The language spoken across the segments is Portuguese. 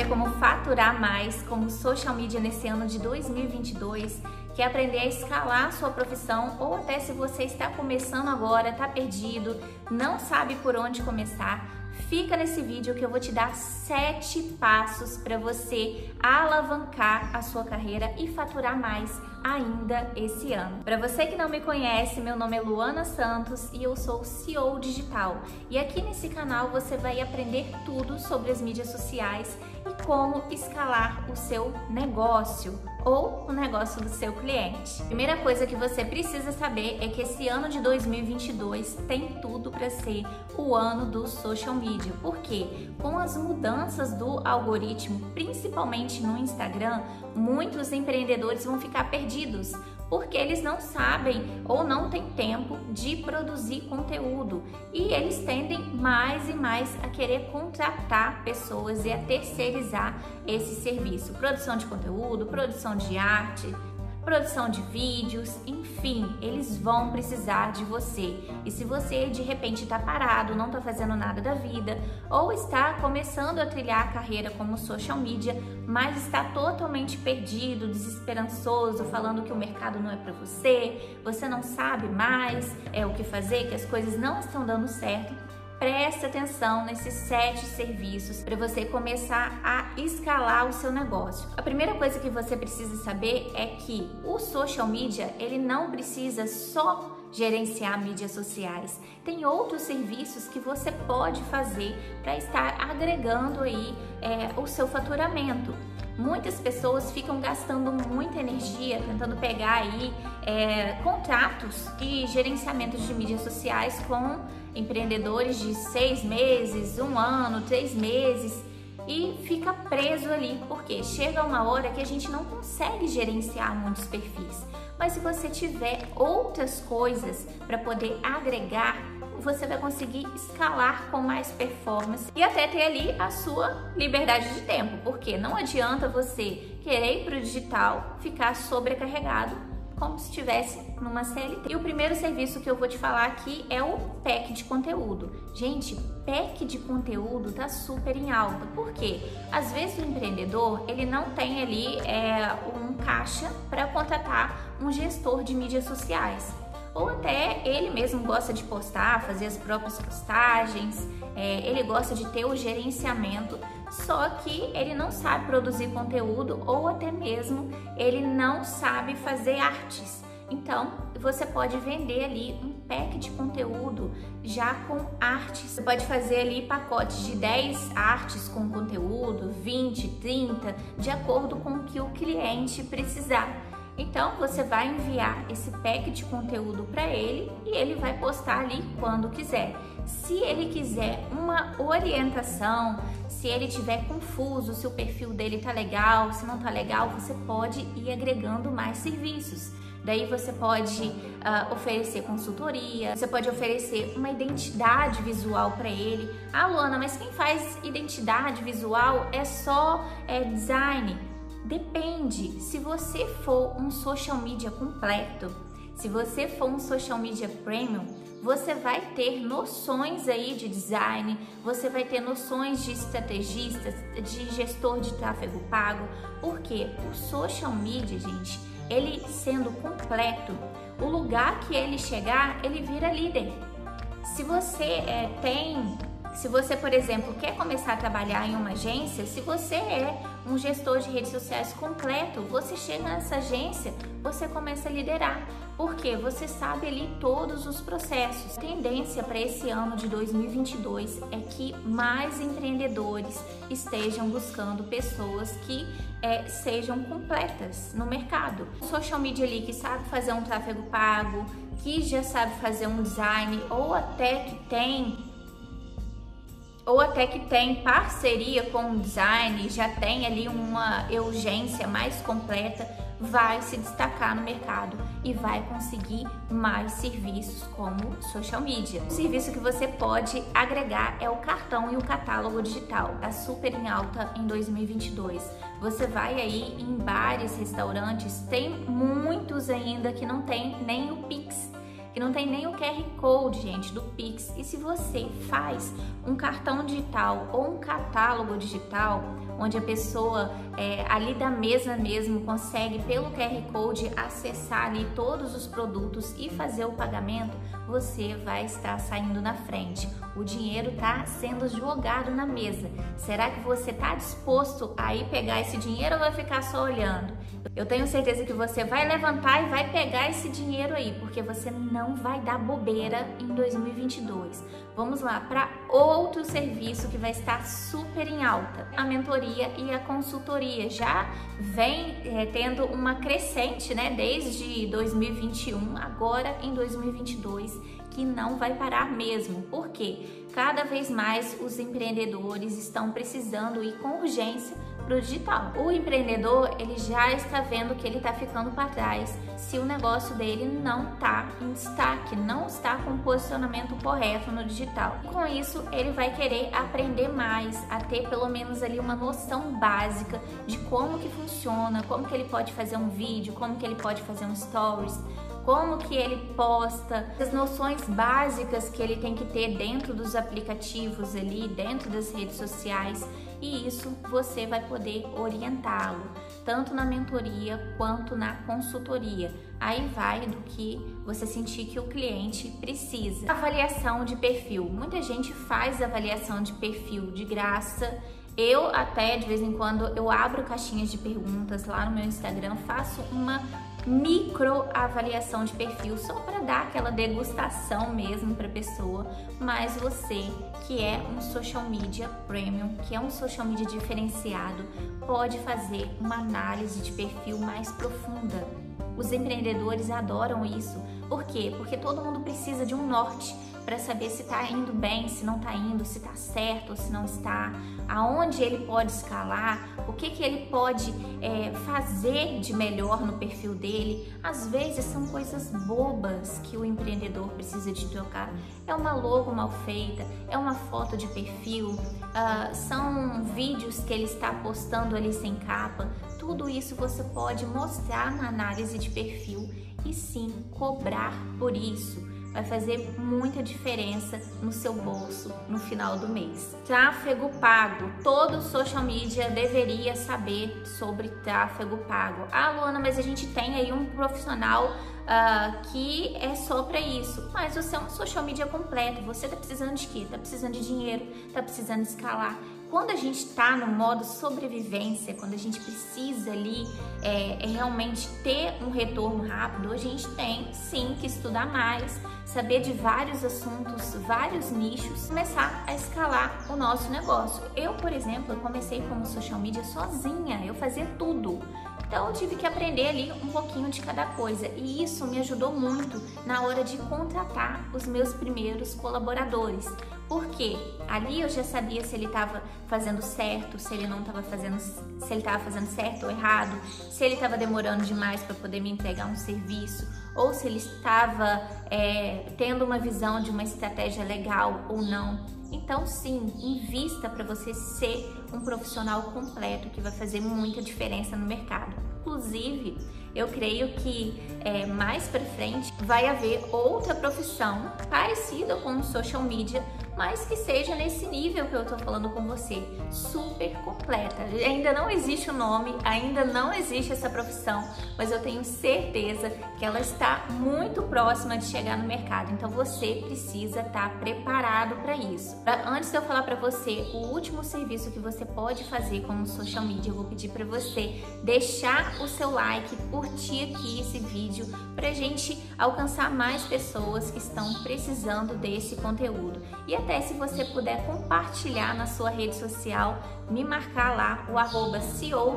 saber como faturar mais como social media nesse ano de 2022? Quer aprender a escalar a sua profissão ou até se você está começando agora, está perdido, não sabe por onde começar? Fica nesse vídeo que eu vou te dar sete passos para você alavancar a sua carreira e faturar mais ainda esse ano. Para você que não me conhece, meu nome é Luana Santos e eu sou CEO digital. E aqui nesse canal você vai aprender tudo sobre as mídias sociais e como escalar o seu negócio ou o negócio do seu cliente. Primeira coisa que você precisa saber é que esse ano de 2022 tem tudo para ser o ano do social media. Porque com as mudanças do algoritmo, principalmente no Instagram, muitos empreendedores vão ficar perdidos porque eles não sabem ou não têm tempo de produzir conteúdo. E eles tendem mais e mais a querer contratar pessoas e a terceirizar esse serviço, produção de conteúdo, produção de arte, produção de vídeos, enfim, eles vão precisar de você. E se você de repente está parado, não está fazendo nada da vida, ou está começando a trilhar a carreira como social media, mas está totalmente perdido, desesperançoso, falando que o mercado não é para você, você não sabe mais é o que fazer, que as coisas não estão dando certo, preste atenção nesses sete serviços para você começar a escalar o seu negócio. A primeira coisa que você precisa saber é que o social media ele não precisa só gerenciar mídias sociais. Tem outros serviços que você pode fazer para estar agregando aí é, o seu faturamento. Muitas pessoas ficam gastando muita energia tentando pegar aí é, contratos e gerenciamentos de mídias sociais com empreendedores de seis meses, um ano, três meses e fica preso ali, porque chega uma hora que a gente não consegue gerenciar muitos perfis. Mas se você tiver outras coisas para poder agregar você vai conseguir escalar com mais performance e até ter ali a sua liberdade de tempo, porque não adianta você querer ir para o digital, ficar sobrecarregado como se estivesse numa CLT. E o primeiro serviço que eu vou te falar aqui é o pack de conteúdo. Gente, pack de conteúdo tá super em alta. Por quê? Às vezes o empreendedor ele não tem ali é, um caixa para contratar um gestor de mídias sociais ou até ele mesmo gosta de postar, fazer as próprias postagens, é, ele gosta de ter o gerenciamento, só que ele não sabe produzir conteúdo ou até mesmo ele não sabe fazer artes. Então, você pode vender ali um pack de conteúdo já com artes. Você pode fazer ali pacotes de 10 artes com conteúdo, 20, 30, de acordo com o que o cliente precisar. Então você vai enviar esse pack de conteúdo para ele e ele vai postar ali quando quiser. Se ele quiser uma orientação, se ele tiver confuso, se o perfil dele tá legal, se não tá legal, você pode ir agregando mais serviços. Daí você pode uh, oferecer consultoria, você pode oferecer uma identidade visual para ele. Ah, Luana, mas quem faz identidade visual é só é, design. Depende. Se você for um social media completo, se você for um social media premium, você vai ter noções aí de design, você vai ter noções de estrategistas, de gestor de tráfego pago, porque o social media, gente, ele sendo completo, o lugar que ele chegar, ele vira líder. Se você é, tem se você, por exemplo, quer começar a trabalhar em uma agência, se você é um gestor de redes sociais completo, você chega nessa agência, você começa a liderar, porque você sabe ali todos os processos. A tendência para esse ano de 2022 é que mais empreendedores estejam buscando pessoas que é, sejam completas no mercado. social media ali que sabe fazer um tráfego pago, que já sabe fazer um design ou até que tem ou até que tem parceria com o design, já tem ali uma urgência mais completa, vai se destacar no mercado e vai conseguir mais serviços como social media. O serviço que você pode agregar é o cartão e o catálogo digital, tá super em alta em 2022. Você vai aí em bares, restaurantes, tem muitos ainda que não tem nem o Pix que não tem nem o QR Code, gente, do Pix. E se você faz um cartão digital ou um catálogo digital, onde a pessoa é, ali da mesa mesmo consegue pelo QR Code acessar ali todos os produtos e fazer o pagamento, você vai estar saindo na frente. O dinheiro está sendo jogado na mesa. Será que você está disposto a ir pegar esse dinheiro ou vai ficar só olhando? Eu tenho certeza que você vai levantar e vai pegar esse dinheiro aí, porque você não vai dar bobeira em 2022. Vamos lá para outro serviço que vai estar super em alta: a mentoria e a consultoria. Já vem é, tendo uma crescente, né, desde 2021, agora em 2022, que não vai parar mesmo. Por quê? Cada vez mais os empreendedores estão precisando ir com urgência para o digital. O empreendedor ele já está vendo que ele está ficando para trás se o negócio dele não está em destaque, não está com o posicionamento correto no digital. Com isso ele vai querer aprender mais, a ter pelo menos ali uma noção básica de como que funciona, como que ele pode fazer um vídeo, como que ele pode fazer um stories como que ele posta, as noções básicas que ele tem que ter dentro dos aplicativos ali, dentro das redes sociais, e isso você vai poder orientá-lo, tanto na mentoria quanto na consultoria. Aí vai do que você sentir que o cliente precisa. Avaliação de perfil. Muita gente faz avaliação de perfil de graça. Eu até de vez em quando eu abro caixinhas de perguntas lá no meu Instagram, faço uma microavaliação de perfil só para dar aquela degustação mesmo para pessoa, mas você que é um social media premium, que é um social media diferenciado, pode fazer uma análise de perfil mais profunda. Os empreendedores adoram isso. Por quê? Porque todo mundo precisa de um norte para saber se está indo bem, se não está indo, se está certo ou se não está, aonde ele pode escalar, o que, que ele pode é, fazer de melhor no perfil dele. Às vezes são coisas bobas que o empreendedor precisa de trocar. É uma logo mal feita, é uma foto de perfil, uh, são vídeos que ele está postando ali sem capa. Tudo isso você pode mostrar na análise de perfil e sim cobrar por isso vai fazer muita diferença no seu bolso no final do mês. Tráfego pago. Todo social media deveria saber sobre tráfego pago. Ah, Luana, mas a gente tem aí um profissional uh, que é só para isso. Mas você é um social media completo. Você tá precisando de quê? Tá precisando de dinheiro, tá precisando escalar quando a gente está no modo sobrevivência, quando a gente precisa ali é, é, realmente ter um retorno rápido, a gente tem sim que estudar mais, saber de vários assuntos, vários nichos, começar a escalar o nosso negócio. Eu, por exemplo, comecei como social media sozinha, eu fazia tudo. Então eu tive que aprender ali um pouquinho de cada coisa e isso me ajudou muito na hora de contratar os meus primeiros colaboradores. Porque ali eu já sabia se ele estava fazendo certo, se ele não estava fazendo, se ele estava fazendo certo ou errado, se ele estava demorando demais para poder me entregar um serviço, ou se ele estava é, tendo uma visão de uma estratégia legal ou não. Então, sim, invista para você ser um profissional completo que vai fazer muita diferença no mercado. Inclusive, eu creio que é, mais para frente vai haver outra profissão parecida com o social media, mas que seja nesse nível que eu tô falando com você, super completa. Ainda não existe o nome, ainda não existe essa profissão, mas eu tenho certeza que ela está muito próxima de chegar no mercado. Então você precisa estar tá preparado para isso. Antes de eu falar para você o último serviço que você pode fazer como social media, eu vou pedir para você deixar o seu like, curtir aqui esse vídeo para gente alcançar mais pessoas que estão precisando desse conteúdo. E até se você puder compartilhar na sua rede social, me marcar lá, o arroba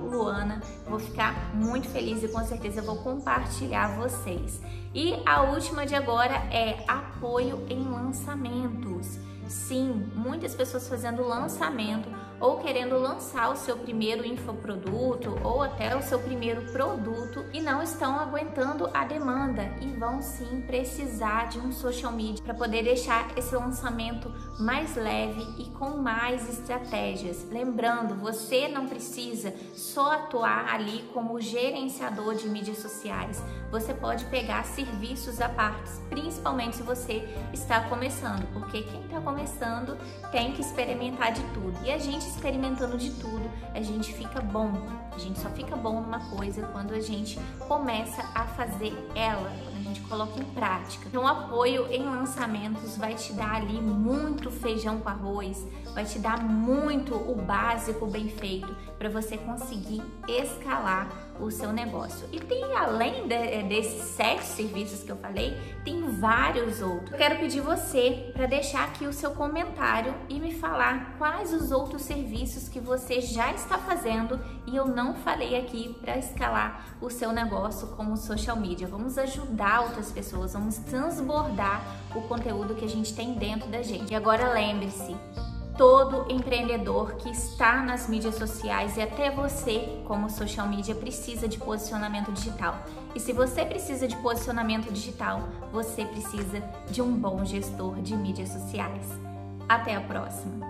Luana, vou ficar muito feliz e com certeza vou compartilhar vocês. E a última de agora é apoio em lançamentos. Sim, muitas pessoas fazendo lançamento ou querendo lançar o seu primeiro infoproduto ou até o seu primeiro produto e não estão aguentando a demanda e vão sim precisar de um social media para poder deixar esse lançamento mais leve e com mais estratégias. Lembrando, você não precisa só atuar ali como gerenciador de mídias sociais. você pode pegar serviços à parte, principalmente se você está começando, porque quem está começando tem que experimentar de tudo. E a gente experimentando de tudo, a gente fica bom. A gente só fica bom numa coisa quando a gente começa a fazer ela, quando a gente coloca em prática. Então, apoio em lançamentos vai te dar ali muito feijão com arroz, vai te dar muito o básico bem feito para você conseguir escalar o seu negócio. E tem além de, eh, desses sete serviços que eu falei, tem vários outros. Eu quero pedir você para deixar aqui o seu comentário e me falar quais os outros serviços que você já está fazendo e eu não falei aqui para escalar o seu negócio como social media. Vamos ajudar outras pessoas, vamos transbordar o conteúdo que a gente tem dentro da gente. E agora lembre-se, todo empreendedor que está nas mídias sociais e até você, como social media, precisa de posicionamento digital. E se você precisa de posicionamento digital, você precisa de um bom gestor de mídias sociais. Até a próxima!